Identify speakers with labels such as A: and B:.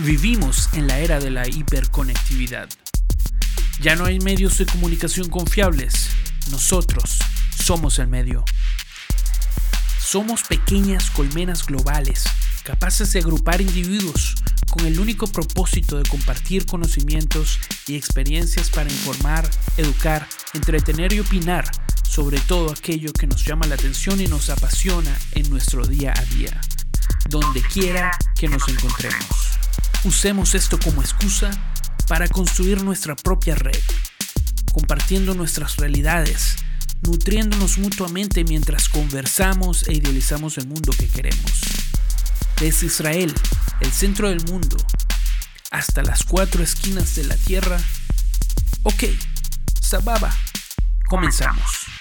A: Vivimos en la era de la hiperconectividad. Ya no hay medios de comunicación confiables. Nosotros somos el medio. Somos pequeñas colmenas globales, capaces de agrupar individuos con el único propósito de compartir conocimientos y experiencias para informar, educar, entretener y opinar sobre todo aquello que nos llama la atención y nos apasiona en nuestro día a día, donde quiera que nos encontremos. Usemos esto como excusa para construir nuestra propia red, compartiendo nuestras realidades, nutriéndonos mutuamente mientras conversamos e idealizamos el mundo que queremos. Desde Israel, el centro del mundo, hasta las cuatro esquinas de la tierra. Ok, Sababa, comenzamos.